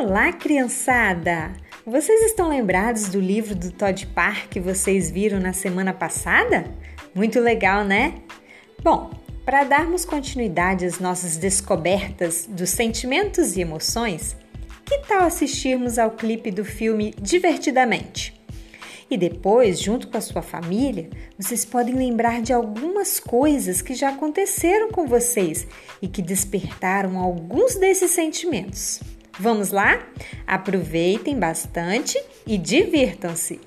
Olá, criançada! Vocês estão lembrados do livro do Todd Parr que vocês viram na semana passada? Muito legal, né? Bom, para darmos continuidade às nossas descobertas dos sentimentos e emoções, que tal assistirmos ao clipe do filme Divertidamente? E depois, junto com a sua família, vocês podem lembrar de algumas coisas que já aconteceram com vocês e que despertaram alguns desses sentimentos. Vamos lá? Aproveitem bastante e divirtam-se!